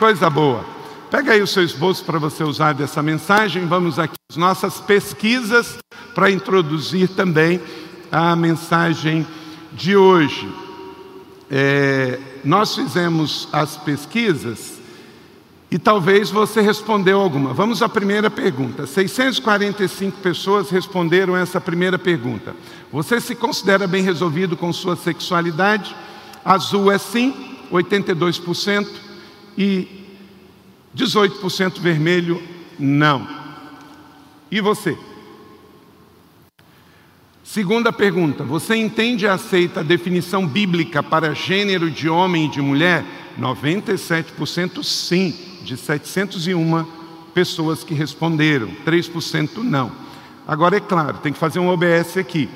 coisa boa. Pega aí o seu esboço para você usar dessa mensagem. Vamos aqui às nossas pesquisas para introduzir também a mensagem de hoje. É, nós fizemos as pesquisas e talvez você respondeu alguma. Vamos à primeira pergunta. 645 pessoas responderam essa primeira pergunta. Você se considera bem resolvido com sua sexualidade? Azul é sim, 82%, e 18% vermelho, não. E você? Segunda pergunta: Você entende e aceita a definição bíblica para gênero de homem e de mulher? 97% sim de 701 pessoas que responderam, 3% não. Agora, é claro, tem que fazer um OBS aqui.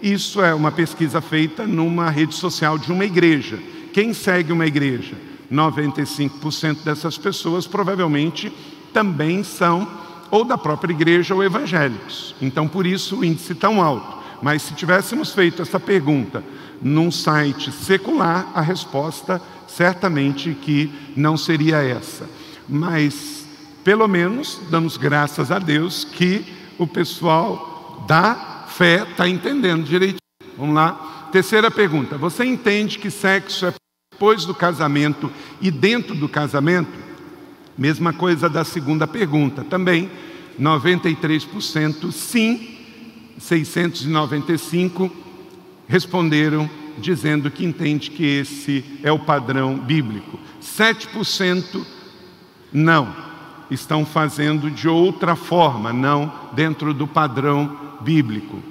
Isso é uma pesquisa feita numa rede social de uma igreja. Quem segue uma igreja? 95% dessas pessoas provavelmente também são ou da própria igreja ou evangélicos. Então, por isso o índice tão alto. Mas se tivéssemos feito essa pergunta num site secular, a resposta certamente que não seria essa mas pelo menos damos graças a Deus que o pessoal da fé está entendendo direitinho. Vamos lá. Terceira pergunta: Você entende que sexo é depois do casamento e dentro do casamento? Mesma coisa da segunda pergunta. Também 93% sim, 695 responderam dizendo que entende que esse é o padrão bíblico. 7% não, estão fazendo de outra forma, não dentro do padrão bíblico.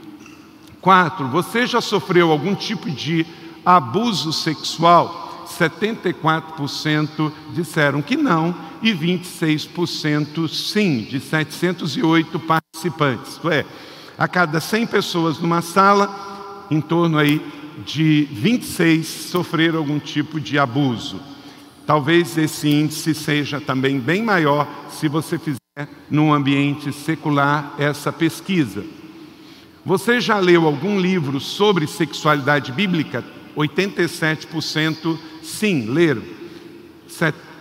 Quatro, você já sofreu algum tipo de abuso sexual? 74% disseram que não e 26% sim, de 708 participantes. Isto é, a cada 100 pessoas numa sala, em torno aí de 26 sofreram algum tipo de abuso. Talvez esse índice seja também bem maior se você fizer num ambiente secular essa pesquisa. Você já leu algum livro sobre sexualidade bíblica? 87% sim, leram.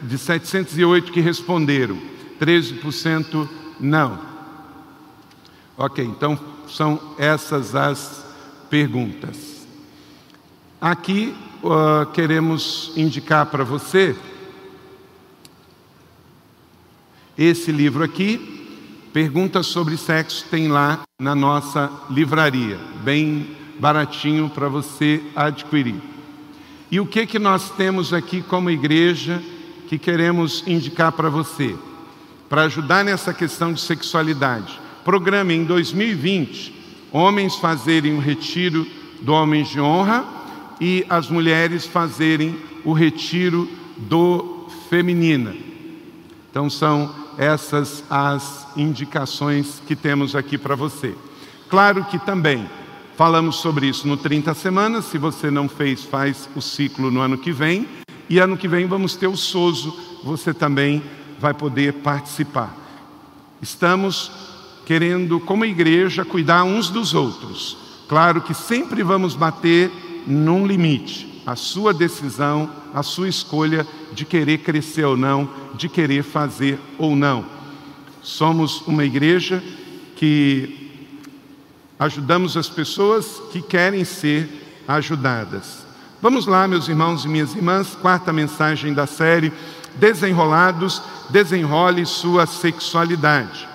De 708 que responderam, 13% não. Ok, então são essas as perguntas. Aqui uh, queremos indicar para você esse livro aqui. Perguntas sobre sexo tem lá na nossa livraria, bem baratinho para você adquirir. E o que que nós temos aqui como igreja que queremos indicar para você, para ajudar nessa questão de sexualidade? Programa em 2020 homens fazerem um retiro do Homens de Honra e as mulheres fazerem o retiro do feminina. Então são essas as indicações que temos aqui para você. Claro que também falamos sobre isso no 30 semanas, se você não fez, faz o ciclo no ano que vem, e ano que vem vamos ter o SOSO, você também vai poder participar. Estamos querendo, como igreja, cuidar uns dos outros. Claro que sempre vamos bater num limite. A sua decisão, a sua escolha de querer crescer ou não, de querer fazer ou não. Somos uma igreja que ajudamos as pessoas que querem ser ajudadas. Vamos lá, meus irmãos e minhas irmãs, quarta mensagem da série Desenrolados, desenrole sua sexualidade.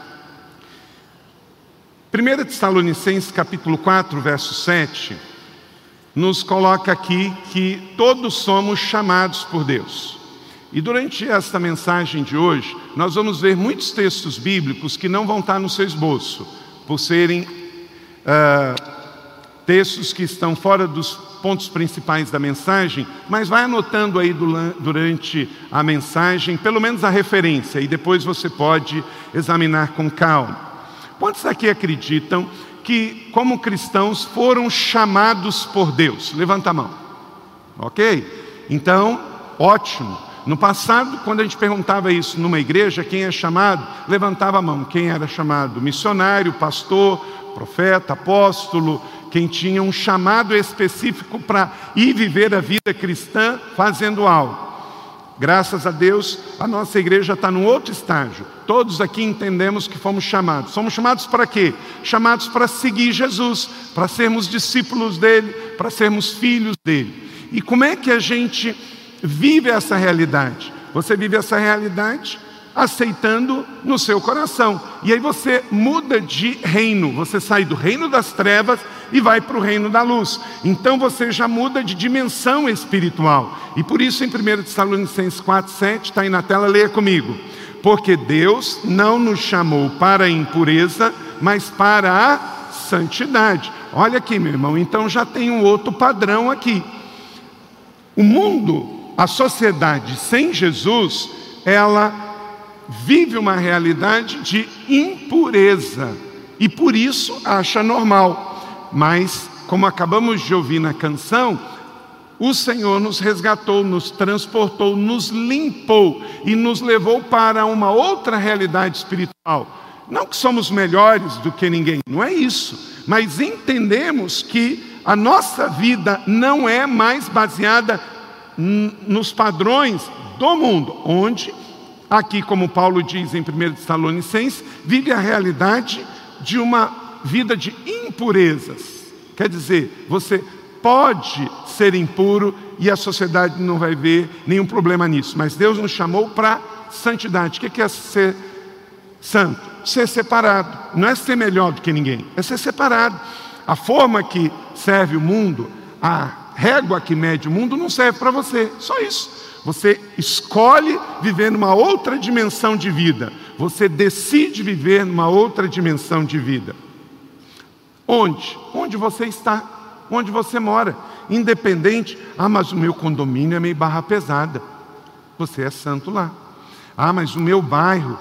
1 Tessalonicenses capítulo 4, verso 7 nos coloca aqui que todos somos chamados por Deus. E durante esta mensagem de hoje, nós vamos ver muitos textos bíblicos que não vão estar no seu esboço, por serem uh, textos que estão fora dos pontos principais da mensagem, mas vai anotando aí durante a mensagem, pelo menos a referência, e depois você pode examinar com calma. Quantos aqui acreditam que, como cristãos, foram chamados por Deus? Levanta a mão. Ok? Então, ótimo. No passado, quando a gente perguntava isso numa igreja, quem é chamado, levantava a mão. Quem era chamado? Missionário, pastor, profeta, apóstolo, quem tinha um chamado específico para ir viver a vida cristã fazendo algo. Graças a Deus, a nossa igreja está num outro estágio. Todos aqui entendemos que fomos chamados. Somos chamados para quê? Chamados para seguir Jesus, para sermos discípulos dele, para sermos filhos dele. E como é que a gente vive essa realidade? Você vive essa realidade aceitando no seu coração. E aí você muda de reino, você sai do reino das trevas e vai para o reino da luz. Então você já muda de dimensão espiritual. E por isso em 1 Tessalonicenses 4, 7, está aí na tela, leia comigo. Porque Deus não nos chamou para a impureza, mas para a santidade. Olha aqui, meu irmão, então já tem um outro padrão aqui. O mundo, a sociedade sem Jesus, ela vive uma realidade de impureza e por isso acha normal. Mas, como acabamos de ouvir na canção, o Senhor nos resgatou, nos transportou, nos limpou e nos levou para uma outra realidade espiritual. Não que somos melhores do que ninguém, não é isso, mas entendemos que a nossa vida não é mais baseada nos padrões do mundo, onde Aqui, como Paulo diz em 1 Tessalonicenses, vive a realidade de uma vida de impurezas. Quer dizer, você pode ser impuro e a sociedade não vai ver nenhum problema nisso, mas Deus nos chamou para santidade. O que é ser santo? Ser separado. Não é ser melhor do que ninguém, é ser separado. A forma que serve o mundo, a régua que mede o mundo, não serve para você, só isso. Você escolhe viver numa outra dimensão de vida. Você decide viver numa outra dimensão de vida. Onde? Onde você está? Onde você mora? Independente. Ah, mas o meu condomínio é meio barra pesada. Você é santo lá. Ah, mas o meu bairro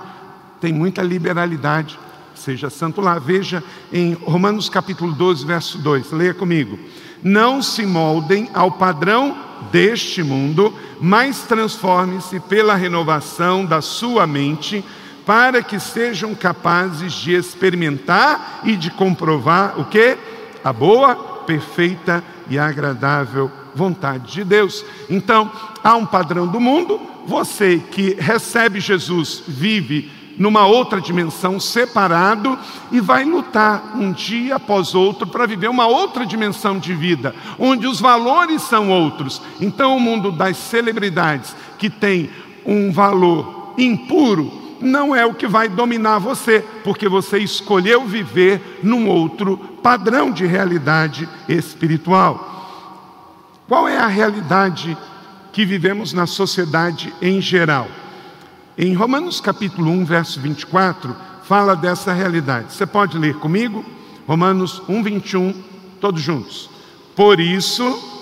tem muita liberalidade. Seja santo lá. Veja em Romanos capítulo 12, verso 2. Leia comigo. Não se moldem ao padrão deste mundo, mas transforme-se pela renovação da sua mente, para que sejam capazes de experimentar e de comprovar o que? A boa, perfeita e agradável vontade de Deus. Então, há um padrão do mundo, você que recebe Jesus vive numa outra dimensão, separado, e vai lutar um dia após outro para viver uma outra dimensão de vida, onde os valores são outros. Então, o mundo das celebridades, que tem um valor impuro, não é o que vai dominar você, porque você escolheu viver num outro padrão de realidade espiritual. Qual é a realidade que vivemos na sociedade em geral? Em Romanos capítulo 1, verso 24, fala dessa realidade. Você pode ler comigo? Romanos 1, 21, todos juntos. Por isso,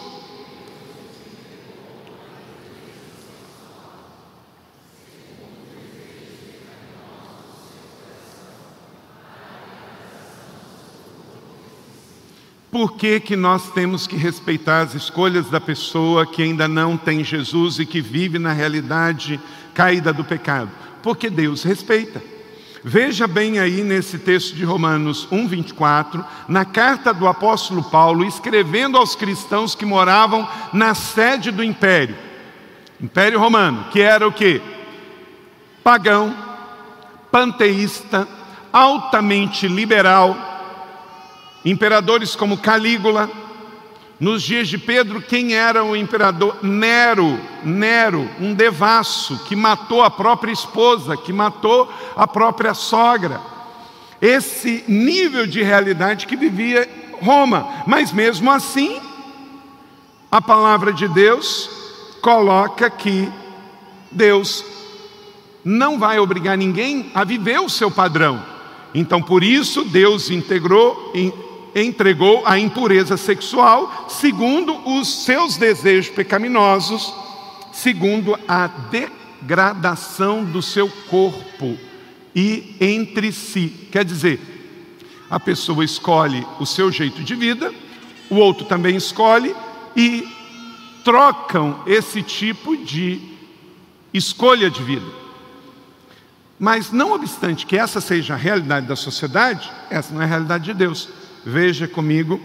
Por que, que nós temos que respeitar as escolhas da pessoa que ainda não tem Jesus e que vive na realidade caída do pecado? Porque Deus respeita. Veja bem aí nesse texto de Romanos 1:24, na carta do apóstolo Paulo escrevendo aos cristãos que moravam na sede do império. Império Romano, que era o quê? Pagão, panteísta, altamente liberal. Imperadores como Calígula, nos dias de Pedro, quem era o imperador? Nero, Nero, um devasso que matou a própria esposa, que matou a própria sogra. Esse nível de realidade que vivia Roma, mas mesmo assim, a palavra de Deus coloca que Deus não vai obrigar ninguém a viver o seu padrão. Então, por isso, Deus integrou, entregou a impureza sexual segundo os seus desejos pecaminosos, segundo a degradação do seu corpo e entre si. Quer dizer, a pessoa escolhe o seu jeito de vida, o outro também escolhe e trocam esse tipo de escolha de vida. Mas não obstante que essa seja a realidade da sociedade, essa não é a realidade de Deus. Veja comigo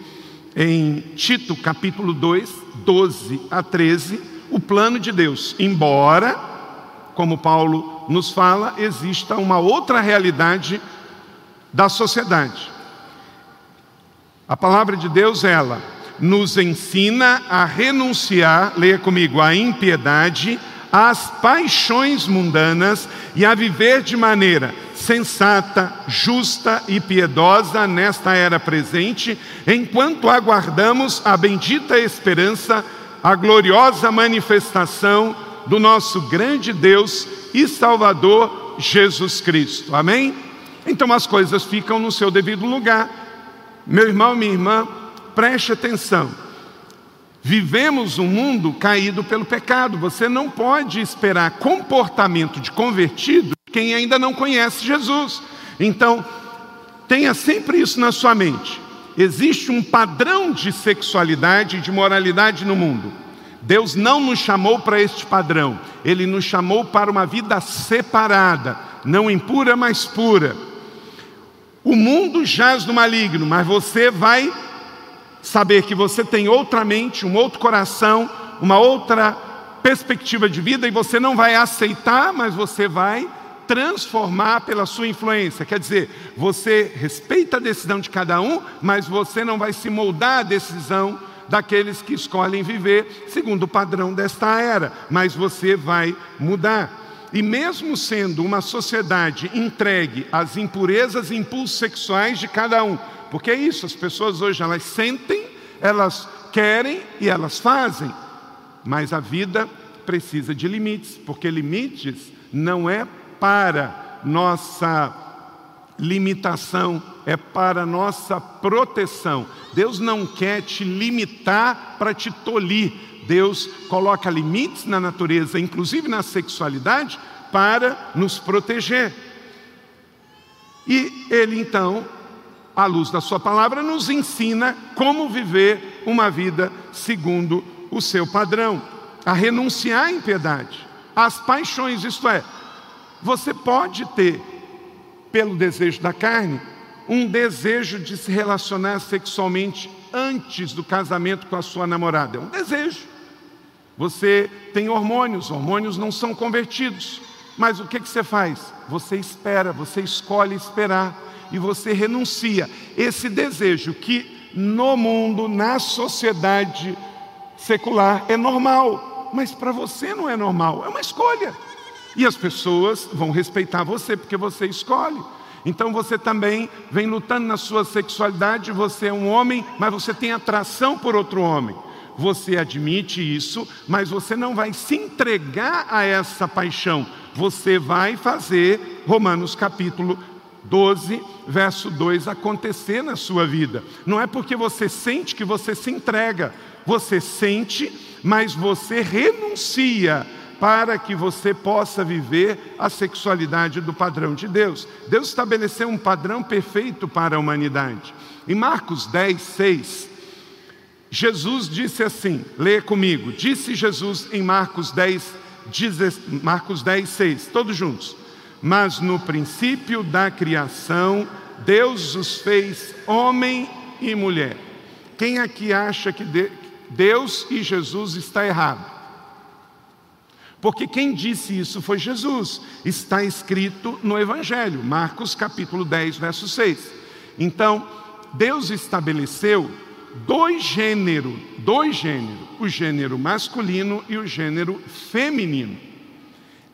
em Tito capítulo 2, 12 a 13, o plano de Deus. Embora, como Paulo nos fala, exista uma outra realidade da sociedade. A palavra de Deus, ela nos ensina a renunciar, leia comigo, à impiedade, às paixões mundanas e a viver de maneira sensata, justa e piedosa nesta era presente, enquanto aguardamos a bendita esperança, a gloriosa manifestação do nosso grande Deus e Salvador Jesus Cristo. Amém? Então as coisas ficam no seu devido lugar. Meu irmão, minha irmã, preste atenção. Vivemos um mundo caído pelo pecado. Você não pode esperar comportamento de convertido quem ainda não conhece Jesus. Então, tenha sempre isso na sua mente. Existe um padrão de sexualidade e de moralidade no mundo. Deus não nos chamou para este padrão, Ele nos chamou para uma vida separada, não impura, mas pura. O mundo jaz no maligno, mas você vai saber que você tem outra mente, um outro coração, uma outra perspectiva de vida e você não vai aceitar, mas você vai transformar pela sua influência. Quer dizer, você respeita a decisão de cada um, mas você não vai se moldar à decisão daqueles que escolhem viver segundo o padrão desta era, mas você vai mudar. E mesmo sendo uma sociedade entregue às impurezas e impulsos sexuais de cada um, porque é isso, as pessoas hoje elas sentem, elas querem e elas fazem, mas a vida precisa de limites, porque limites não é para nossa limitação, é para nossa proteção. Deus não quer te limitar para te tolir. Deus coloca limites na natureza, inclusive na sexualidade, para nos proteger. E Ele então, à luz da Sua palavra, nos ensina como viver uma vida segundo o seu padrão, a renunciar à impiedade, às paixões, isto é, você pode ter, pelo desejo da carne, um desejo de se relacionar sexualmente antes do casamento com a sua namorada. É um desejo. Você tem hormônios, hormônios não são convertidos. Mas o que, que você faz? Você espera, você escolhe esperar e você renuncia. Esse desejo que no mundo, na sociedade secular, é normal, mas para você não é normal, é uma escolha. E as pessoas vão respeitar você porque você escolhe. Então você também vem lutando na sua sexualidade, você é um homem, mas você tem atração por outro homem. Você admite isso, mas você não vai se entregar a essa paixão. Você vai fazer Romanos capítulo 12, verso 2 acontecer na sua vida. Não é porque você sente que você se entrega. Você sente, mas você renuncia para que você possa viver a sexualidade do padrão de Deus. Deus estabeleceu um padrão perfeito para a humanidade. Em Marcos 10, 6, Jesus disse assim: leia comigo. Disse Jesus em Marcos 10, Marcos 10, 6, todos juntos. Mas no princípio da criação, Deus os fez homem e mulher. Quem aqui acha que Deus e Jesus está errado? Porque quem disse isso foi Jesus. Está escrito no Evangelho, Marcos capítulo 10, verso 6. Então, Deus estabeleceu dois gêneros, dois gêneros, o gênero masculino e o gênero feminino.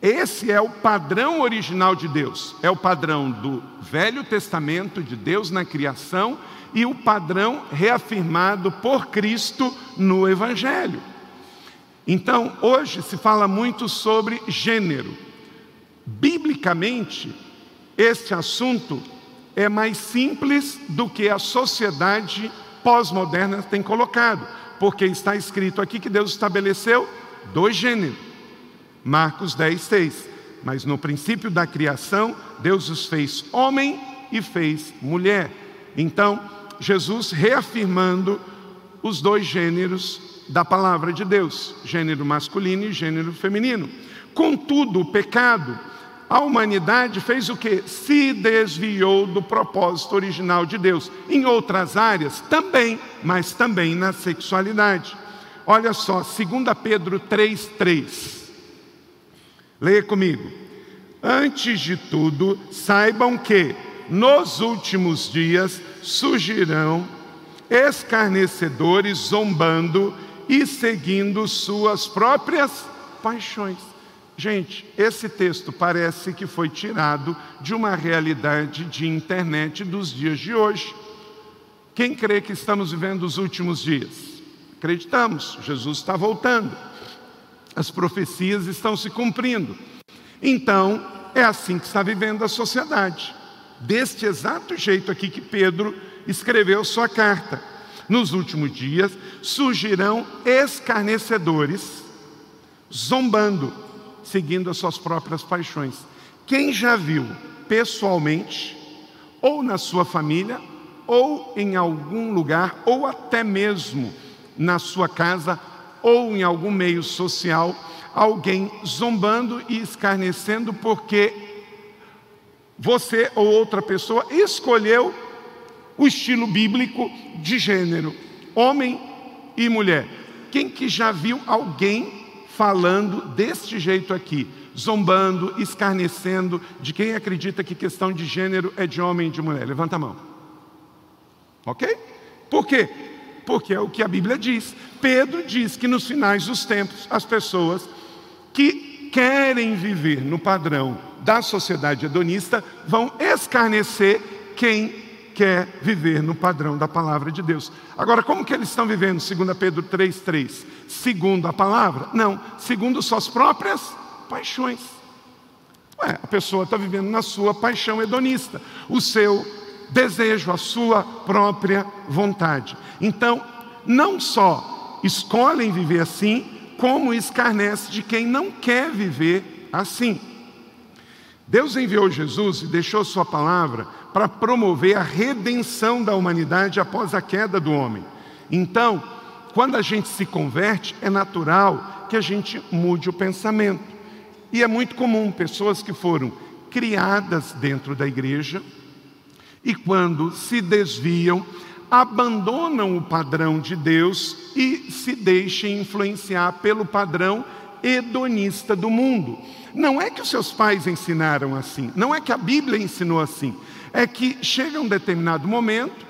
Esse é o padrão original de Deus, é o padrão do Velho Testamento de Deus na criação e o padrão reafirmado por Cristo no Evangelho. Então, hoje se fala muito sobre gênero. Biblicamente, este assunto é mais simples do que a sociedade pós-moderna tem colocado, porque está escrito aqui que Deus estabeleceu dois gêneros. Marcos 10, 6. Mas no princípio da criação, Deus os fez homem e fez mulher. Então, Jesus reafirmando os dois gêneros da palavra de Deus, gênero masculino e gênero feminino. Contudo, o pecado, a humanidade fez o que? Se desviou do propósito original de Deus. Em outras áreas também, mas também na sexualidade. Olha só, 2 Pedro 3,3. Leia comigo. Antes de tudo, saibam que nos últimos dias surgirão escarnecedores zombando e seguindo suas próprias paixões. Gente, esse texto parece que foi tirado de uma realidade de internet dos dias de hoje. Quem crê que estamos vivendo os últimos dias? Acreditamos, Jesus está voltando, as profecias estão se cumprindo. Então, é assim que está vivendo a sociedade, deste exato jeito aqui que Pedro escreveu sua carta. Nos últimos dias surgirão escarnecedores, zombando, seguindo as suas próprias paixões. Quem já viu pessoalmente, ou na sua família, ou em algum lugar, ou até mesmo na sua casa, ou em algum meio social, alguém zombando e escarnecendo porque você ou outra pessoa escolheu o estilo bíblico de gênero, homem e mulher. Quem que já viu alguém falando deste jeito aqui, zombando, escarnecendo de quem acredita que questão de gênero é de homem e de mulher? Levanta a mão. Ok? Por quê? Porque é o que a Bíblia diz. Pedro diz que nos finais dos tempos as pessoas que querem viver no padrão da sociedade hedonista vão escarnecer quem quer viver no padrão da palavra de Deus. Agora, como que eles estão vivendo, segundo Pedro 3,3? Segundo a palavra? Não, segundo suas próprias paixões. Ué, a pessoa está vivendo na sua paixão hedonista, o seu desejo, a sua própria vontade. Então, não só escolhem viver assim, como escarnece de quem não quer viver assim. Deus enviou Jesus e deixou Sua palavra para promover a redenção da humanidade após a queda do homem. Então, quando a gente se converte, é natural que a gente mude o pensamento. E é muito comum pessoas que foram criadas dentro da igreja e, quando se desviam, abandonam o padrão de Deus e se deixam influenciar pelo padrão hedonista do mundo. Não é que os seus pais ensinaram assim, não é que a Bíblia ensinou assim, é que chega um determinado momento,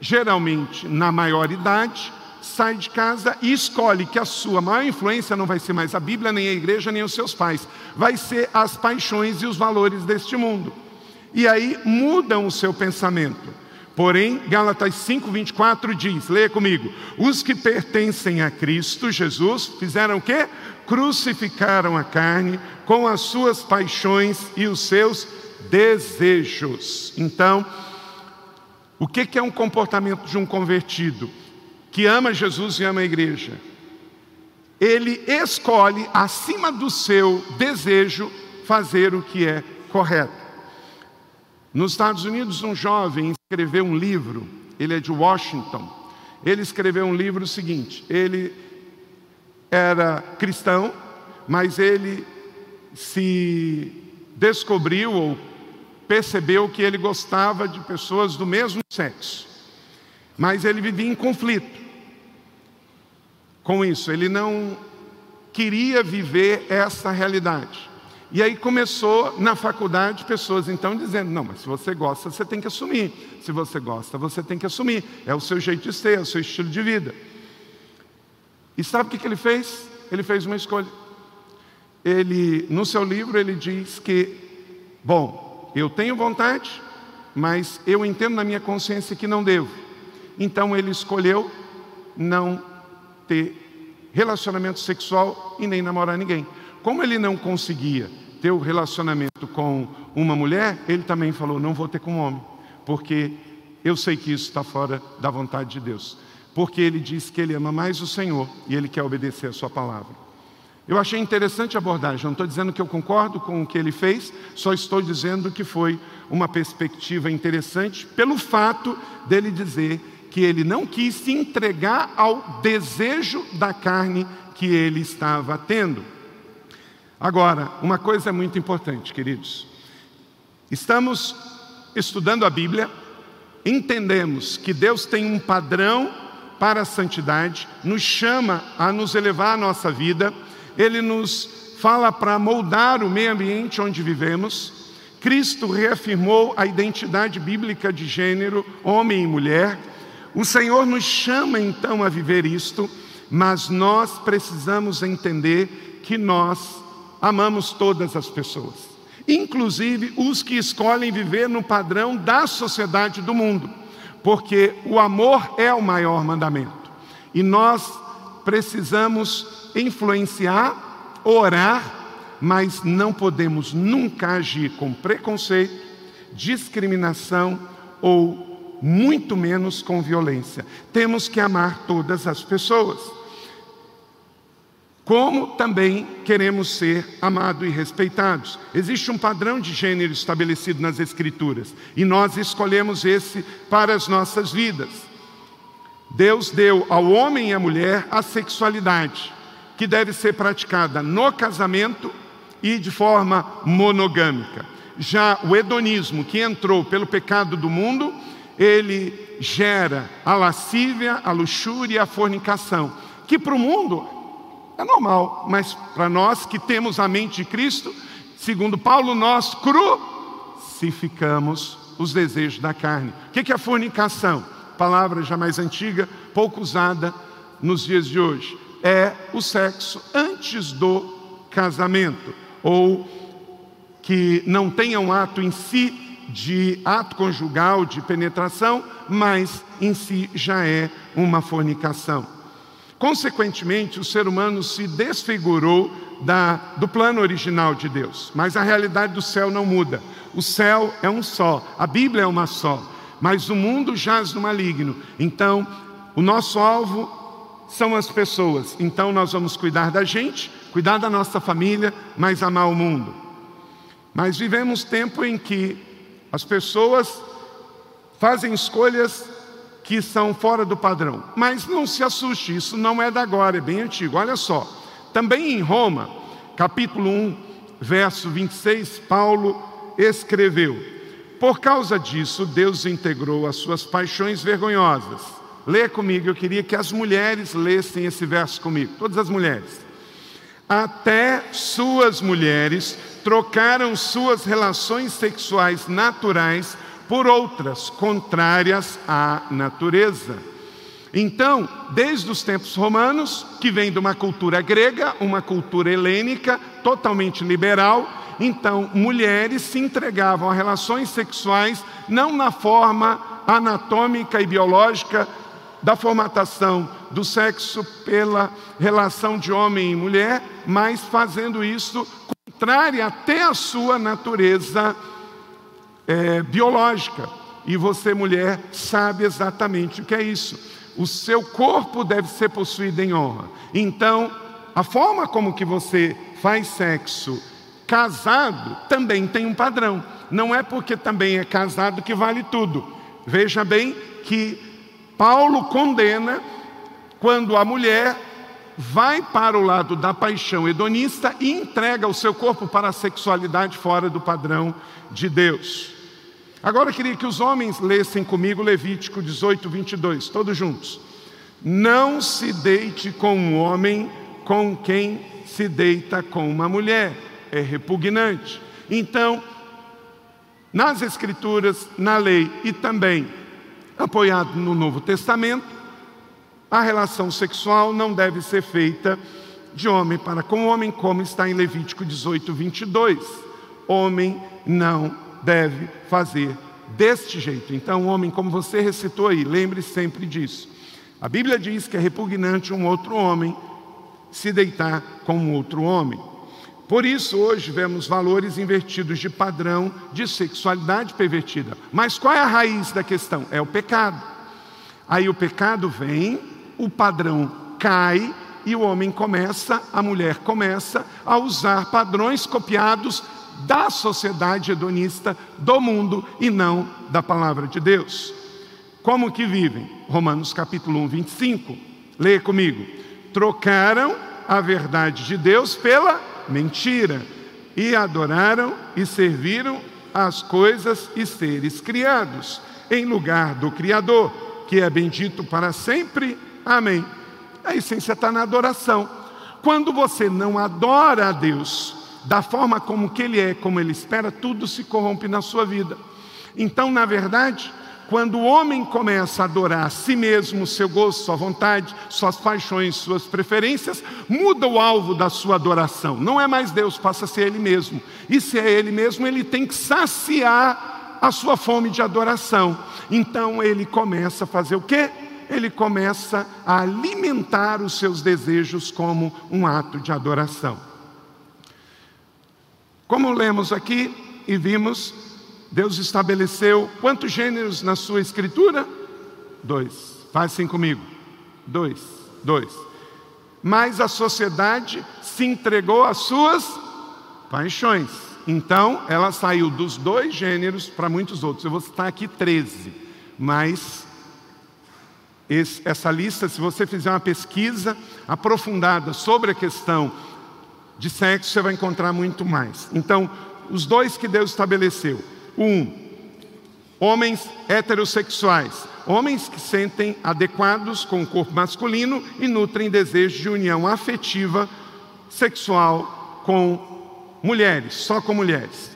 geralmente na maior idade, sai de casa e escolhe que a sua maior influência não vai ser mais a Bíblia, nem a igreja, nem os seus pais, vai ser as paixões e os valores deste mundo. E aí mudam o seu pensamento. Porém, Gálatas 5:24 diz, leia comigo: os que pertencem a Cristo Jesus fizeram o quê? Crucificaram a carne com as suas paixões e os seus desejos. Então, o que é um comportamento de um convertido que ama Jesus e ama a igreja? Ele escolhe, acima do seu desejo, fazer o que é correto. Nos Estados Unidos, um jovem escreveu um livro, ele é de Washington. Ele escreveu um livro seguinte: ele era cristão, mas ele se descobriu ou percebeu que ele gostava de pessoas do mesmo sexo, mas ele vivia em conflito com isso, ele não queria viver essa realidade. E aí começou na faculdade pessoas então dizendo: não, mas se você gosta, você tem que assumir. Se você gosta, você tem que assumir. É o seu jeito de ser, é o seu estilo de vida. E sabe o que, ele fez? Ele fez uma escolha. Ele, no seu livro, ele diz que, bom, eu tenho vontade, mas eu entendo na minha consciência que não devo. Então ele escolheu não ter relacionamento sexual e nem namorar ninguém. Como ele não conseguia ter o relacionamento com uma mulher, ele também falou: não vou ter com um homem, porque eu sei que isso está fora da vontade de Deus. Porque ele diz que ele ama mais o Senhor e ele quer obedecer a Sua palavra. Eu achei interessante a abordagem, não estou dizendo que eu concordo com o que ele fez, só estou dizendo que foi uma perspectiva interessante, pelo fato dele dizer que ele não quis se entregar ao desejo da carne que ele estava tendo. Agora, uma coisa é muito importante, queridos. Estamos estudando a Bíblia, entendemos que Deus tem um padrão para a santidade, nos chama a nos elevar a nossa vida, ele nos fala para moldar o meio ambiente onde vivemos. Cristo reafirmou a identidade bíblica de gênero, homem e mulher. O Senhor nos chama então a viver isto, mas nós precisamos entender que nós amamos todas as pessoas, inclusive os que escolhem viver no padrão da sociedade do mundo, porque o amor é o maior mandamento. E nós precisamos influenciar, orar, mas não podemos nunca agir com preconceito, discriminação ou muito menos com violência. Temos que amar todas as pessoas como também queremos ser amados e respeitados. Existe um padrão de gênero estabelecido nas Escrituras e nós escolhemos esse para as nossas vidas. Deus deu ao homem e à mulher a sexualidade, que deve ser praticada no casamento e de forma monogâmica. Já o hedonismo, que entrou pelo pecado do mundo, ele gera a lascívia, a luxúria e a fornicação, que para o mundo é normal, mas para nós que temos a mente de Cristo, segundo Paulo, nós crucificamos os desejos da carne. O que é fornicação? Palavra já mais antiga, pouco usada nos dias de hoje. É o sexo antes do casamento, ou que não tenha um ato em si de ato conjugal, de penetração, mas em si já é uma fornicação. Consequentemente, o ser humano se desfigurou da, do plano original de Deus. Mas a realidade do céu não muda. O céu é um só, a Bíblia é uma só, mas o mundo jaz no maligno. Então, o nosso alvo são as pessoas. Então, nós vamos cuidar da gente, cuidar da nossa família, mas amar o mundo. Mas vivemos tempo em que as pessoas fazem escolhas que são fora do padrão. Mas não se assuste, isso não é da agora, é bem antigo. Olha só, também em Roma, capítulo 1, verso 26, Paulo escreveu: Por causa disso, Deus integrou as suas paixões vergonhosas. Lê comigo, eu queria que as mulheres lessem esse verso comigo, todas as mulheres. Até suas mulheres trocaram suas relações sexuais naturais por outras contrárias à natureza. Então, desde os tempos romanos, que vem de uma cultura grega, uma cultura helênica, totalmente liberal, então mulheres se entregavam a relações sexuais não na forma anatômica e biológica da formatação do sexo pela relação de homem e mulher, mas fazendo isso contrária até à sua natureza é, biológica. E você, mulher, sabe exatamente o que é isso. O seu corpo deve ser possuído em honra. Então, a forma como que você faz sexo casado também tem um padrão. Não é porque também é casado que vale tudo. Veja bem que Paulo condena quando a mulher vai para o lado da paixão hedonista e entrega o seu corpo para a sexualidade fora do padrão de Deus. Agora eu queria que os homens lessem comigo Levítico 18, 22, todos juntos. Não se deite com um homem com quem se deita com uma mulher, é repugnante. Então, nas Escrituras, na lei e também apoiado no Novo Testamento, a relação sexual não deve ser feita de homem para com homem, como está em Levítico 18, 22. Homem não deve fazer deste jeito. Então, homem, como você recitou aí, lembre sempre disso. A Bíblia diz que é repugnante um outro homem se deitar com um outro homem. Por isso, hoje vemos valores invertidos de padrão de sexualidade pervertida. Mas qual é a raiz da questão? É o pecado. Aí o pecado vem, o padrão cai e o homem começa, a mulher começa a usar padrões copiados da sociedade hedonista do mundo e não da palavra de Deus. Como que vivem? Romanos capítulo 1, 25. Leia comigo. Trocaram a verdade de Deus pela mentira e adoraram e serviram as coisas e seres criados, em lugar do Criador, que é bendito para sempre. Amém. A essência está na adoração. Quando você não adora a Deus da forma como que Ele é, como Ele espera, tudo se corrompe na sua vida. Então, na verdade, quando o homem começa a adorar a si mesmo, seu gosto, sua vontade, suas paixões, suas preferências, muda o alvo da sua adoração. Não é mais Deus, passa a ser Ele mesmo. E se é Ele mesmo, ele tem que saciar a sua fome de adoração. Então ele começa a fazer o quê? Ele começa a alimentar os seus desejos como um ato de adoração. Como lemos aqui e vimos, Deus estabeleceu quantos gêneros na sua escritura? Dois. Fazem comigo. Dois. Dois. Mas a sociedade se entregou às suas paixões. Então, ela saiu dos dois gêneros para muitos outros. Eu vou citar aqui 13. Mas esse, essa lista, se você fizer uma pesquisa aprofundada sobre a questão de sexo, você vai encontrar muito mais. Então, os dois que Deus estabeleceu, um, homens heterossexuais, homens que sentem adequados com o corpo masculino e nutrem desejo de união afetiva, sexual com mulheres, só com mulheres.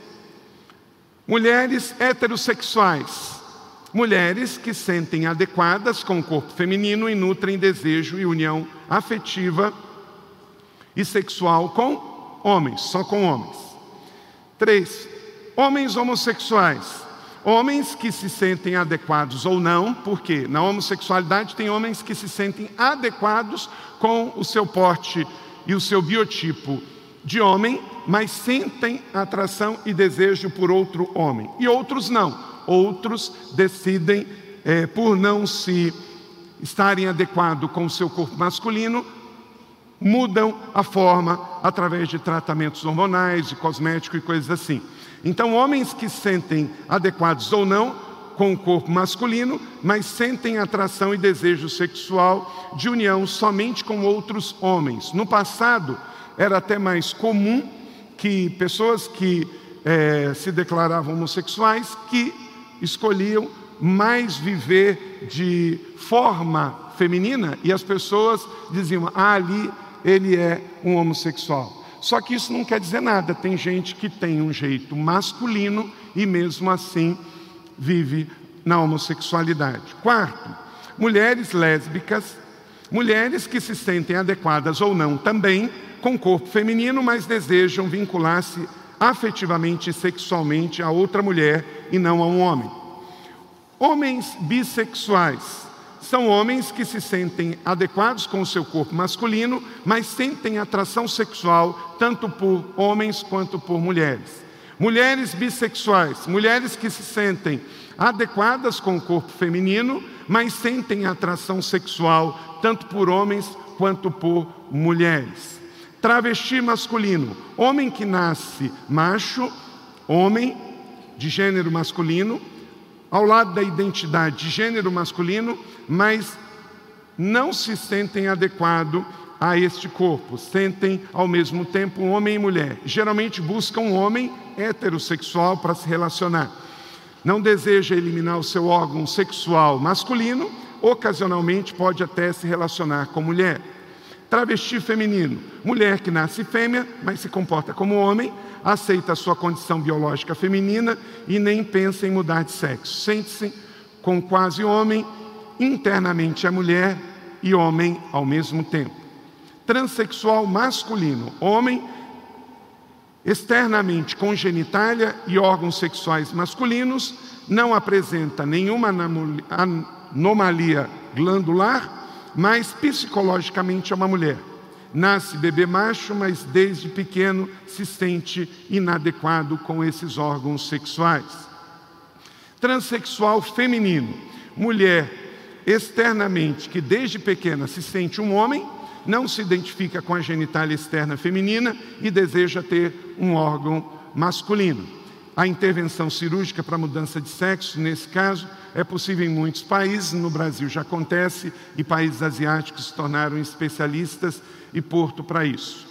Mulheres heterossexuais, mulheres que sentem adequadas com o corpo feminino e nutrem desejo e união afetiva e sexual com homens, só com homens. Três, Homens homossexuais, homens que se sentem adequados ou não, porque na homossexualidade tem homens que se sentem adequados com o seu porte e o seu biotipo de homem, mas sentem atração e desejo por outro homem. E outros não. Outros decidem, é, por não se estarem adequados com o seu corpo masculino, mudam a forma através de tratamentos hormonais, de cosmético e coisas assim. Então, homens que sentem adequados ou não com o corpo masculino, mas sentem atração e desejo sexual de união somente com outros homens. No passado, era até mais comum que pessoas que é, se declaravam homossexuais que escolhiam mais viver de forma feminina e as pessoas diziam: ah, ali ele é um homossexual. Só que isso não quer dizer nada. Tem gente que tem um jeito masculino e mesmo assim vive na homossexualidade. Quarto, mulheres lésbicas, mulheres que se sentem adequadas ou não também com corpo feminino, mas desejam vincular-se afetivamente e sexualmente a outra mulher e não a um homem. Homens bissexuais, são homens que se sentem adequados com o seu corpo masculino, mas sentem atração sexual tanto por homens quanto por mulheres. Mulheres bissexuais, mulheres que se sentem adequadas com o corpo feminino, mas sentem atração sexual tanto por homens quanto por mulheres. Travesti masculino, homem que nasce macho, homem de gênero masculino, ao lado da identidade de gênero masculino, mas não se sentem adequado a este corpo, sentem ao mesmo tempo homem e mulher. Geralmente buscam um homem heterossexual para se relacionar. Não deseja eliminar o seu órgão sexual masculino, ocasionalmente pode até se relacionar com mulher. Travesti feminino, mulher que nasce fêmea, mas se comporta como homem, aceita a sua condição biológica feminina e nem pensa em mudar de sexo. Sente-se com quase homem, internamente é mulher e homem ao mesmo tempo. Transexual masculino, homem, externamente com genitália e órgãos sexuais masculinos, não apresenta nenhuma anomalia glandular, mas psicologicamente é uma mulher. Nasce bebê macho, mas desde pequeno se sente inadequado com esses órgãos sexuais. Transsexual feminino, mulher externamente que desde pequena se sente um homem, não se identifica com a genitália externa feminina e deseja ter um órgão masculino. A intervenção cirúrgica para mudança de sexo, nesse caso, é possível em muitos países, no Brasil já acontece, e países asiáticos se tornaram especialistas e porto para isso.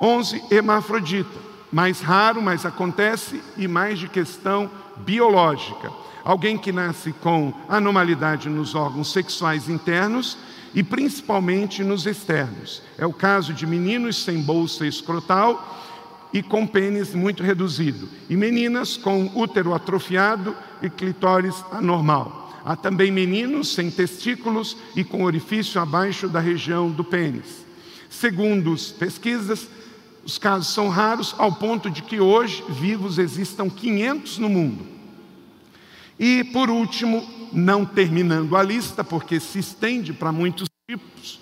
11, hermafrodita. Mais raro, mas acontece, e mais de questão biológica. Alguém que nasce com anormalidade nos órgãos sexuais internos e principalmente nos externos. É o caso de meninos sem bolsa escrotal e com pênis muito reduzido, e meninas com útero atrofiado e clitóris anormal. Há também meninos sem testículos e com orifício abaixo da região do pênis. Segundo as pesquisas, os casos são raros ao ponto de que hoje vivos existam 500 no mundo. E por último, não terminando a lista, porque se estende para muitos tipos,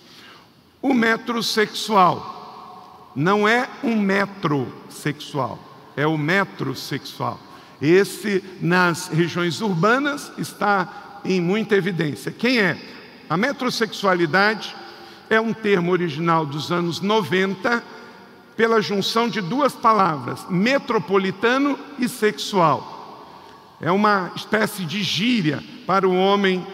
o metrosexual não é um metrosexual, é o metrosexual. Esse, nas regiões urbanas, está em muita evidência. Quem é? A metrosexualidade é um termo original dos anos 90, pela junção de duas palavras, metropolitano e sexual. É uma espécie de gíria para o homem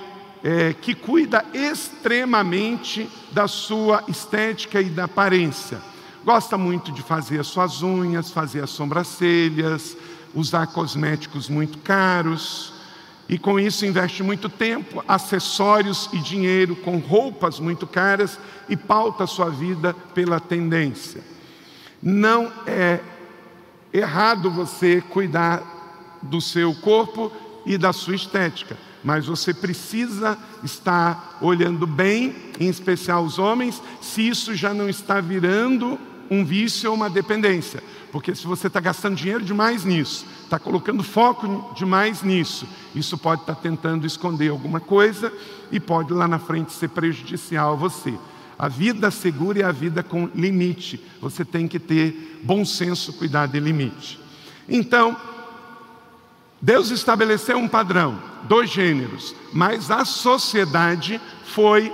é, que cuida extremamente da sua estética e da aparência. Gosta muito de fazer as suas unhas, fazer as sobrancelhas, usar cosméticos muito caros. E com isso investe muito tempo, acessórios e dinheiro com roupas muito caras e pauta sua vida pela tendência. Não é errado você cuidar do seu corpo e da sua estética, mas você precisa estar olhando bem, em especial os homens, se isso já não está virando um vício ou uma dependência. Porque se você está gastando dinheiro demais nisso, está colocando foco demais nisso, isso pode estar tá tentando esconder alguma coisa e pode lá na frente ser prejudicial a você. A vida segura é a vida com limite. Você tem que ter bom senso, cuidado e limite. Então, Deus estabeleceu um padrão, dois gêneros, mas a sociedade foi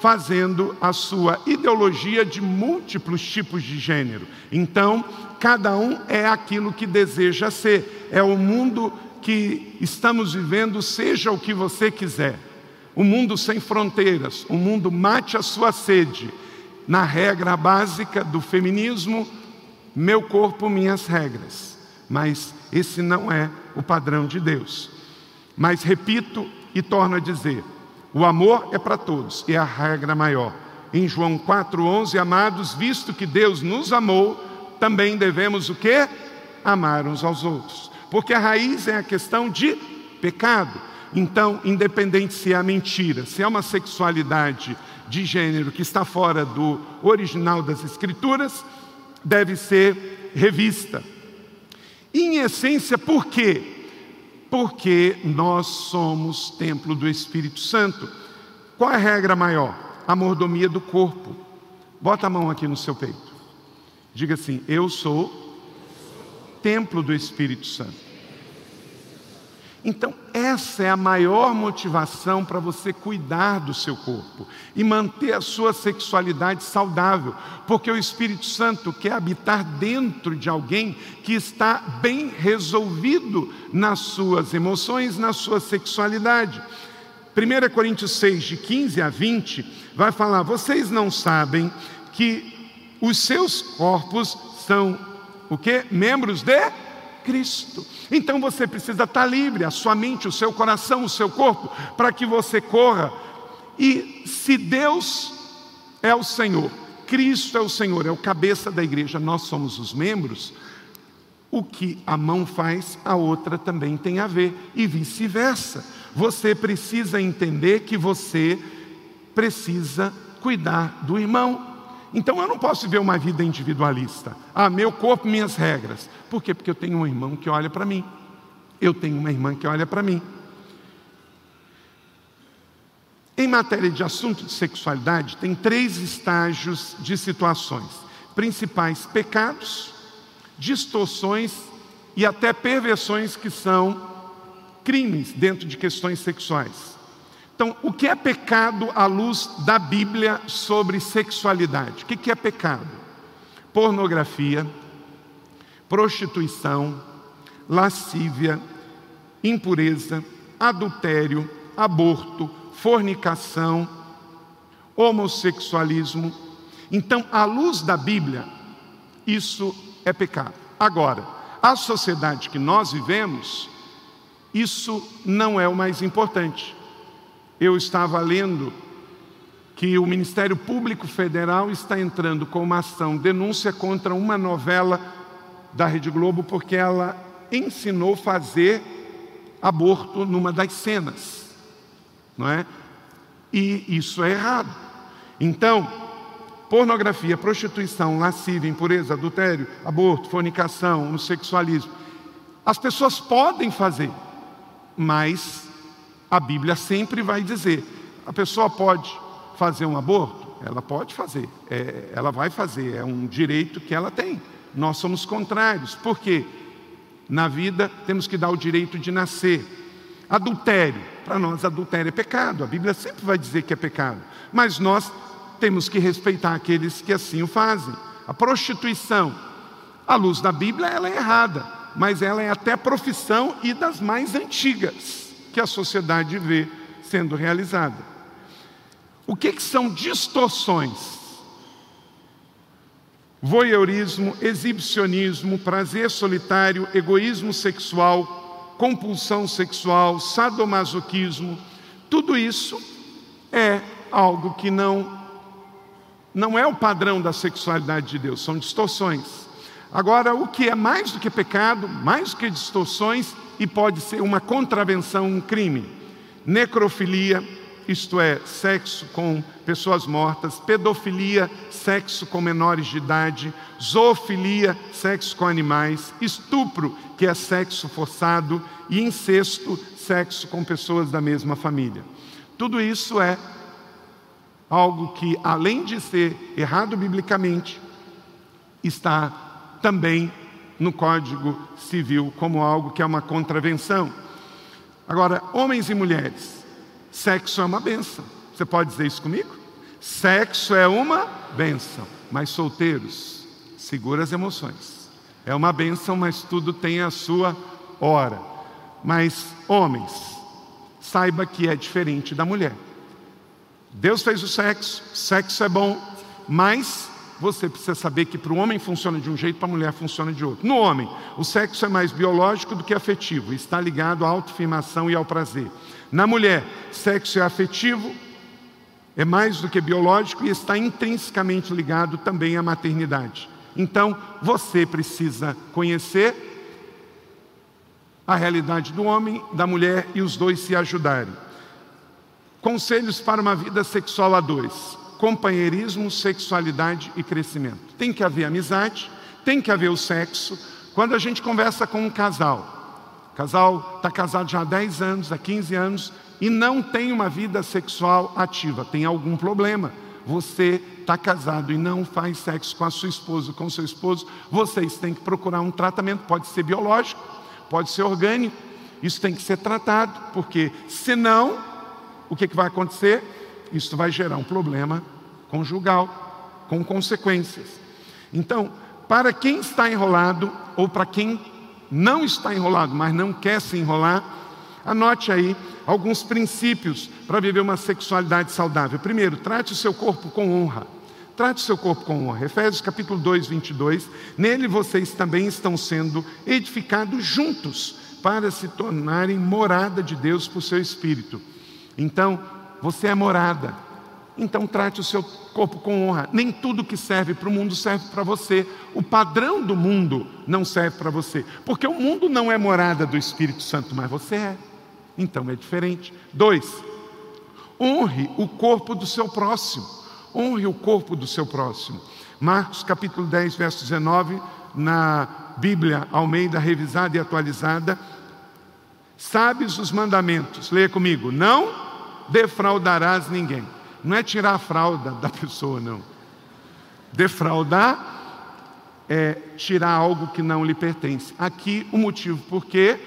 fazendo a sua ideologia de múltiplos tipos de gênero. Então, cada um é aquilo que deseja ser. É o mundo que estamos vivendo, seja o que você quiser. Um mundo sem fronteiras, um mundo mate a sua sede. Na regra básica do feminismo, meu corpo, minhas regras. Mas esse não é o padrão de Deus. Mas repito e torno a dizer: o amor é para todos, é a regra maior. Em João 4:11, amados, visto que Deus nos amou, também devemos o quê? Amar uns aos outros. Porque a raiz é a questão de pecado. Então, independente se é a mentira, se é uma sexualidade de gênero que está fora do original das escrituras, deve ser revista. Em essência, por quê? Porque nós somos templo do Espírito Santo. Qual é a regra maior? A mordomia do corpo. Bota a mão aqui no seu peito. Diga assim: Eu sou templo do Espírito Santo. Então, essa é a maior motivação para você cuidar do seu corpo e manter a sua sexualidade saudável, porque o Espírito Santo quer habitar dentro de alguém que está bem resolvido nas suas emoções, na sua sexualidade. 1 Coríntios 6, de 15 a 20, vai falar: vocês não sabem que os seus corpos são o que? Membros de Cristo. Então você precisa estar livre, a sua mente, o seu coração, o seu corpo, para que você corra. E se Deus é o Senhor, Cristo é o Senhor, é o cabeça da igreja, nós somos os membros, o que a mão faz, a outra também tem a ver, e vice-versa. Você precisa entender que você precisa cuidar do irmão. Então eu não posso viver uma vida individualista. Ah, meu corpo, minhas regras. Por quê? Porque eu tenho um irmão que olha para mim. Eu tenho uma irmã que olha para mim. Em matéria de assunto de sexualidade, tem três estágios de situações: principais pecados, distorções e até perversões que são crimes dentro de questões sexuais. Então, o que é pecado à luz da Bíblia sobre sexualidade? O que é pecado? Pornografia, prostituição, lascívia, impureza, adultério, aborto, fornicação, homossexualismo. Então, à luz da Bíblia, isso é pecado. Agora, a sociedade que nós vivemos, isso não é o mais importante. Eu estava lendo que o Ministério Público Federal está entrando com uma ação denúncia contra uma novela da Rede Globo porque ela ensinou fazer aborto numa das cenas, não é? E isso é errado. Então, pornografia, prostituição, lascívia, impureza, adultério, aborto, fornicação, homossexualismo, as pessoas podem fazer, mas a Bíblia sempre vai dizer: a pessoa pode fazer um aborto? Ela pode fazer, é, ela vai fazer, é um direito que ela tem. Nós somos contrários, porque na vida temos que dar o direito de nascer. Adultério, para nós adultério é pecado, a Bíblia sempre vai dizer que é pecado, mas nós temos que respeitar aqueles que assim o fazem. A prostituição, à luz da Bíblia, ela é errada, mas ela é até profissão e das mais antigas que a sociedade vê sendo realizada. O que, que são distorções? Voyeurismo, exibicionismo, prazer solitário, egoísmo sexual, compulsão sexual, sadomasoquismo, tudo isso é algo que não não é o padrão da sexualidade de Deus, são distorções. Agora, o que é mais do que pecado, mais do que distorções e pode ser uma contravenção, um crime? Necrofilia, isto é, sexo com pessoas mortas, pedofilia, sexo com menores de idade, zoofilia, sexo com animais, estupro, que é sexo forçado, e incesto, sexo com pessoas da mesma família. Tudo isso é algo que, além de ser errado biblicamente, está também no Código Civil como algo que é uma contravenção. Agora, homens e mulheres, Sexo é uma benção. Você pode dizer isso comigo? Sexo é uma benção. Mas solteiros, segura as emoções. É uma benção, mas tudo tem a sua hora. Mas homens, saiba que é diferente da mulher. Deus fez o sexo, sexo é bom, mas você precisa saber que para o homem funciona de um jeito, para a mulher funciona de outro. No homem, o sexo é mais biológico do que afetivo, está ligado à autoafirmação e ao prazer. Na mulher, sexo é afetivo, é mais do que biológico e está intrinsecamente ligado também à maternidade. Então, você precisa conhecer a realidade do homem, da mulher e os dois se ajudarem. Conselhos para uma vida sexual a dois: companheirismo, sexualidade e crescimento. Tem que haver amizade, tem que haver o sexo. Quando a gente conversa com um casal, casal está casado já há 10 anos, há 15 anos e não tem uma vida sexual ativa, tem algum problema. Você está casado e não faz sexo com a sua esposa, com o seu esposo, vocês têm que procurar um tratamento, pode ser biológico, pode ser orgânico, isso tem que ser tratado, porque senão, o que, que vai acontecer? Isso vai gerar um problema conjugal, com consequências. Então, para quem está enrolado ou para quem não está enrolado, mas não quer se enrolar, anote aí alguns princípios para viver uma sexualidade saudável. Primeiro, trate o seu corpo com honra. Trate o seu corpo com honra. Efésios capítulo 2, 22. Nele vocês também estão sendo edificados juntos para se tornarem morada de Deus por seu Espírito. Então, você é morada. Então trate o seu corpo com honra. Nem tudo que serve para o mundo serve para você. O padrão do mundo não serve para você. Porque o mundo não é morada do Espírito Santo, mas você é. Então é diferente. Dois, honre o corpo do seu próximo. Honre o corpo do seu próximo. Marcos capítulo 10, verso 19, na Bíblia Almeida revisada e atualizada. Sabes os mandamentos. Leia comigo. Não defraudarás ninguém. Não é tirar a fralda da pessoa, não. Defraudar é tirar algo que não lhe pertence. Aqui o motivo porque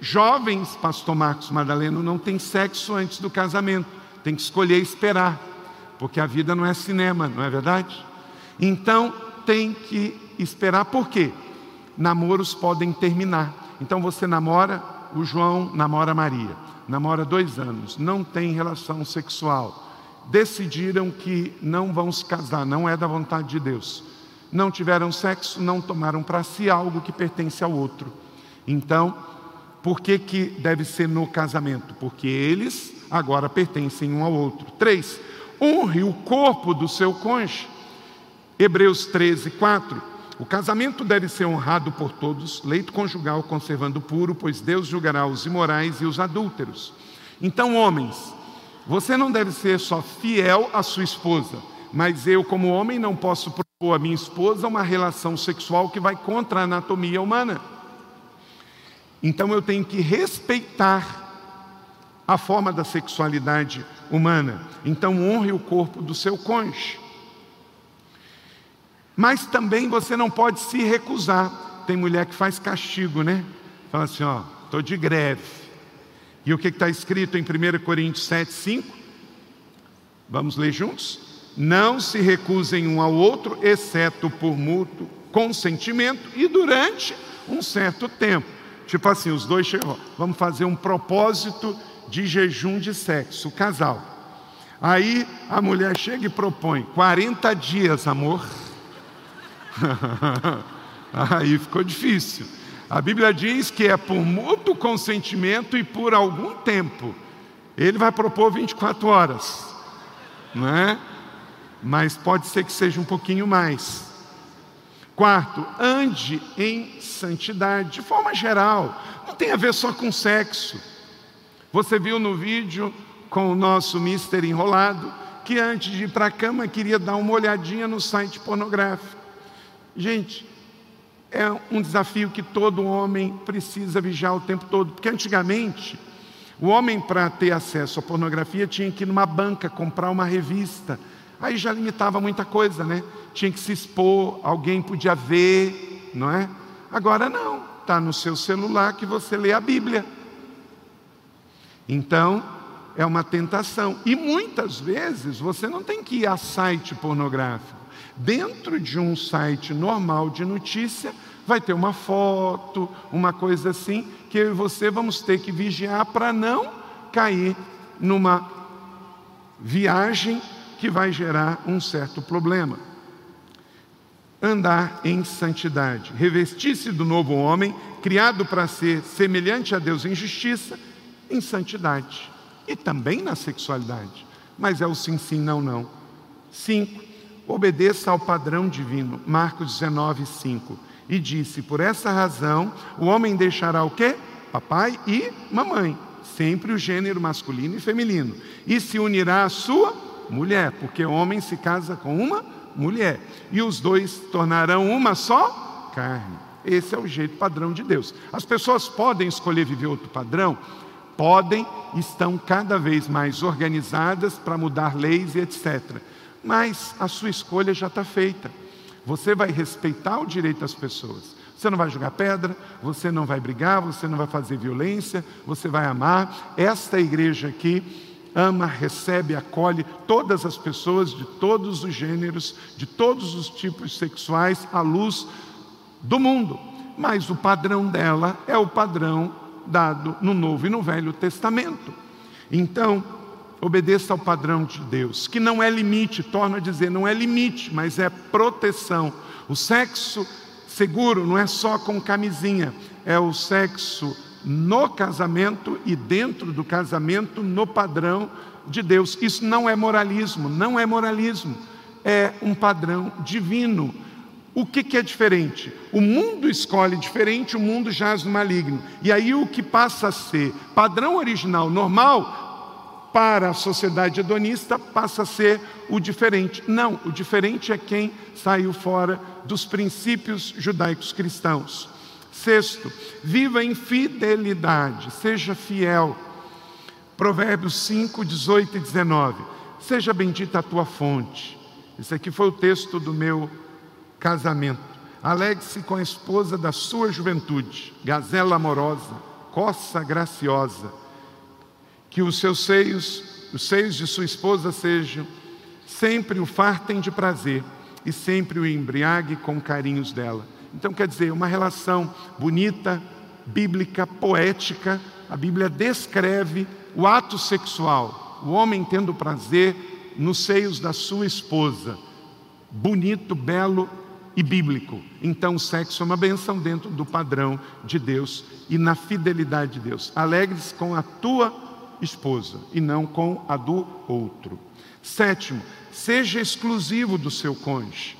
jovens, pastor Marcos Madaleno, não tem sexo antes do casamento. Tem que escolher esperar, porque a vida não é cinema, não é verdade? Então tem que esperar, por quê? Namoros podem terminar. Então você namora, o João namora a Maria, namora dois anos, não tem relação sexual decidiram que não vão se casar, não é da vontade de Deus. Não tiveram sexo, não tomaram para si algo que pertence ao outro. Então, por que, que deve ser no casamento? Porque eles agora pertencem um ao outro. Três, honre o corpo do seu cônjuge. Hebreus 13, 4. O casamento deve ser honrado por todos, leito conjugal conservando puro, pois Deus julgará os imorais e os adúlteros. Então, homens, você não deve ser só fiel à sua esposa, mas eu, como homem, não posso propor à minha esposa uma relação sexual que vai contra a anatomia humana. Então eu tenho que respeitar a forma da sexualidade humana. Então honre o corpo do seu cônjuge. Mas também você não pode se recusar. Tem mulher que faz castigo, né? Fala assim, ó, estou de greve. E o que está escrito em 1 Coríntios 7, 5? Vamos ler juntos? Não se recusem um ao outro, exceto por mútuo consentimento e durante um certo tempo. Tipo assim, os dois chegam, vamos fazer um propósito de jejum de sexo, o casal. Aí a mulher chega e propõe 40 dias, amor. Aí ficou difícil. A Bíblia diz que é por mútuo consentimento e por algum tempo. Ele vai propor 24 horas, não é? Mas pode ser que seja um pouquinho mais. Quarto, ande em santidade, de forma geral, não tem a ver só com sexo. Você viu no vídeo com o nosso mister enrolado que antes de ir para a cama queria dar uma olhadinha no site pornográfico. Gente, é um desafio que todo homem precisa vigiar o tempo todo, porque antigamente o homem para ter acesso à pornografia tinha que ir numa banca comprar uma revista. Aí já limitava muita coisa, né? Tinha que se expor, alguém podia ver, não é? Agora não, está no seu celular que você lê a Bíblia. Então, é uma tentação. E muitas vezes você não tem que ir a site pornográfico. Dentro de um site normal de notícia, vai ter uma foto, uma coisa assim, que eu e você vamos ter que vigiar para não cair numa viagem que vai gerar um certo problema. Andar em santidade, revestir-se do novo homem, criado para ser semelhante a Deus em justiça, em santidade e também na sexualidade. Mas é o sim, sim, não, não. Cinco, obedeça ao padrão divino. Marcos 19, 5. E disse: Por essa razão, o homem deixará o quê? Papai e mamãe, sempre o gênero masculino e feminino, e se unirá à sua mulher, porque o homem se casa com uma mulher, e os dois tornarão uma só carne. Esse é o jeito padrão de Deus. As pessoas podem escolher viver outro padrão? Podem, estão cada vez mais organizadas para mudar leis e etc. Mas a sua escolha já está feita. Você vai respeitar o direito das pessoas. Você não vai jogar pedra, você não vai brigar, você não vai fazer violência, você vai amar. Esta igreja aqui ama, recebe, acolhe todas as pessoas de todos os gêneros, de todos os tipos sexuais, à luz do mundo. Mas o padrão dela é o padrão dado no Novo e no Velho Testamento. Então, obedeça ao padrão de Deus, que não é limite, torno a dizer, não é limite, mas é proteção. O sexo seguro não é só com camisinha, é o sexo no casamento e dentro do casamento no padrão de Deus. Isso não é moralismo, não é moralismo, é um padrão divino. O que, que, é diferente? O mundo escolhe diferente, o mundo jaz no maligno. E aí o que passa a ser padrão original, normal, para a sociedade hedonista, passa a ser o diferente. Não, o diferente é quem saiu fora dos princípios judaicos cristãos. Sexto, viva em fidelidade, seja fiel. Provérbios 5, 18 e 19. Seja bendita a tua fonte. Esse aqui foi o texto do meu casamento. Alegre-se com a esposa da sua juventude, gazela amorosa, coça graciosa. Que os seus seios, os seios de sua esposa sejam sempre o fartem de prazer e sempre o embriague com carinhos dela. Então, quer dizer, uma relação bonita, bíblica, poética. A Bíblia descreve o ato sexual, o homem tendo prazer nos seios da sua esposa. Bonito, belo e bíblico. Então, o sexo é uma benção dentro do padrão de Deus e na fidelidade de Deus. Alegres com a tua esposa e não com a do outro. Sétimo, seja exclusivo do seu cônjuge.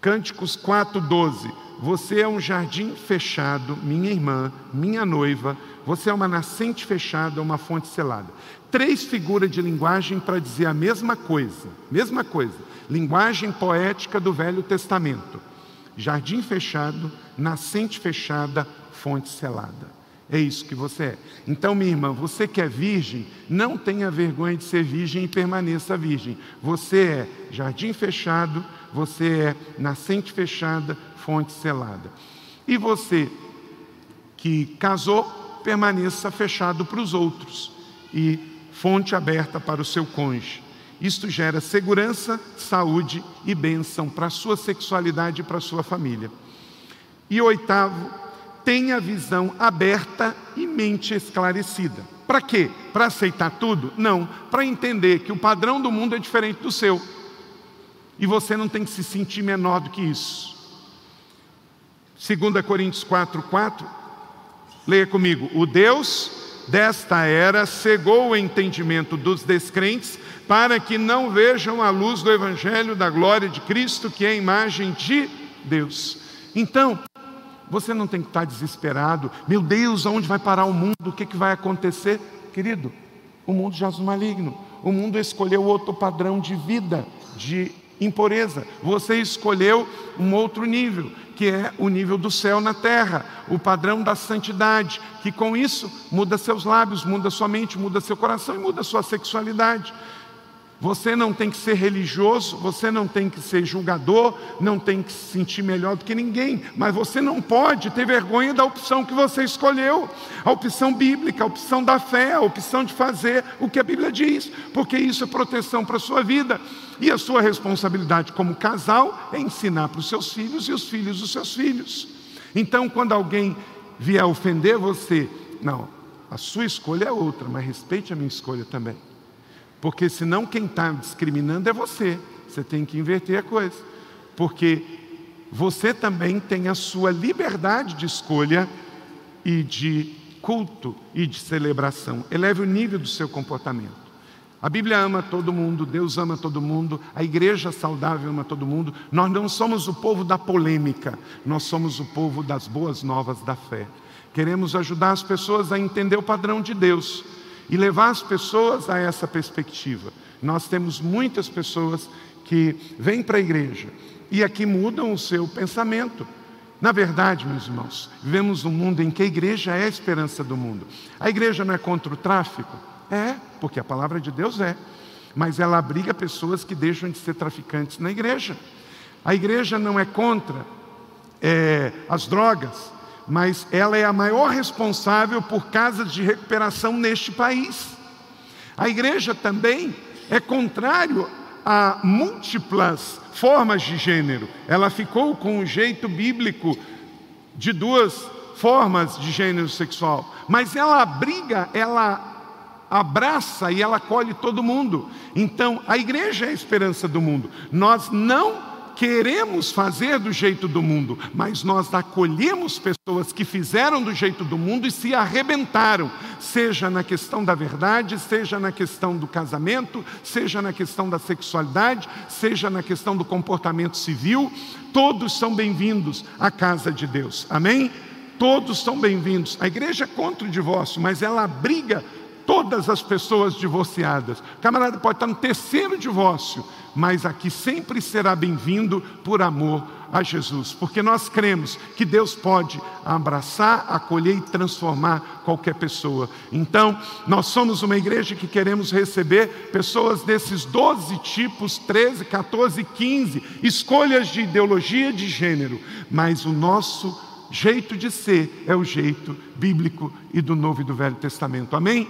Cânticos 4:12. Você é um jardim fechado, minha irmã, minha noiva. Você é uma nascente fechada, uma fonte selada. Três figuras de linguagem para dizer a mesma coisa. Mesma coisa. Linguagem poética do Velho Testamento. Jardim fechado, nascente fechada, fonte selada. É isso que você é. Então, minha irmã, você que é virgem, não tenha vergonha de ser virgem e permaneça virgem. Você é jardim fechado, você é nascente fechada, fonte selada. E você que casou, permaneça fechado para os outros e fonte aberta para o seu cônjuge. Isto gera segurança, saúde e bênção para a sua sexualidade e para a sua família. E oitavo, tenha visão aberta e mente esclarecida. Para quê? Para aceitar tudo? Não, para entender que o padrão do mundo é diferente do seu. E você não tem que se sentir menor do que isso. 2 Coríntios 4, 4, leia comigo. O Deus desta era cegou o entendimento dos descrentes para que não vejam a luz do Evangelho da glória de Cristo, que é a imagem de Deus. Então, você não tem que estar desesperado. Meu Deus, aonde vai parar o mundo? O que, que vai acontecer? Querido, o mundo jaz no maligno. O mundo escolheu outro padrão de vida, de impureza. Você escolheu um outro nível, que é o nível do céu na terra, o padrão da santidade, que com isso muda seus lábios, muda sua mente, muda seu coração e muda sua sexualidade. Você não tem que ser religioso, você não tem que ser julgador, não tem que se sentir melhor do que ninguém, mas você não pode ter vergonha da opção que você escolheu, a opção bíblica, a opção da fé, a opção de fazer o que a Bíblia diz, porque isso é proteção para a sua vida. E a sua responsabilidade como casal é ensinar para os seus filhos e os filhos dos seus filhos. Então, quando alguém vier ofender você, não, a sua escolha é outra, mas respeite a minha escolha também. Porque senão quem está discriminando é você. Você tem que inverter a coisa. Porque você também tem a sua liberdade de escolha e de culto e de celebração. Eleve o nível do seu comportamento. A Bíblia ama todo mundo, Deus ama todo mundo, a igreja saudável ama todo mundo. Nós não somos o povo da polêmica, nós somos o povo das boas novas da fé. Queremos ajudar as pessoas a entender o padrão de Deus e levar as pessoas a essa perspectiva. Nós temos muitas pessoas que vêm para a igreja e aqui mudam o seu pensamento. Na verdade, meus irmãos, vivemos um mundo em que a igreja é a esperança do mundo. A igreja não é contra o tráfico? É, porque a palavra de Deus é. Mas ela abriga pessoas que deixam de ser traficantes na igreja. A igreja não é contra é, as drogas, mas ela é a maior responsável por casas de recuperação neste país. A igreja também é contrário a múltiplas formas de gênero. Ela ficou com o jeito bíblico de duas formas de gênero sexual, mas ela abriga, ela abraça e ela acolhe todo mundo. Então, a igreja é a esperança do mundo. Nós não queremos fazer do jeito do mundo, mas nós acolhemos pessoas que fizeram do jeito do mundo e se arrebentaram, seja na questão da verdade, seja na questão do casamento, seja na questão da sexualidade, seja na questão do comportamento civil, todos são bem-vindos à casa de Deus. Amém? Todos são bem-vindos. A igreja é contra o divórcio, mas ela abriga todas as pessoas divorciadas. O camarada pode estar no terceiro divórcio, mas aqui sempre será bem-vindo por amor a Jesus, porque nós cremos que Deus pode abraçar, acolher e transformar qualquer pessoa. Então, nós somos uma igreja que queremos receber pessoas desses 12 tipos, 13, 14, 15 escolhas de ideologia de gênero, mas o nosso jeito de ser é o jeito bíblico e do Novo e do Velho Testamento. Amém?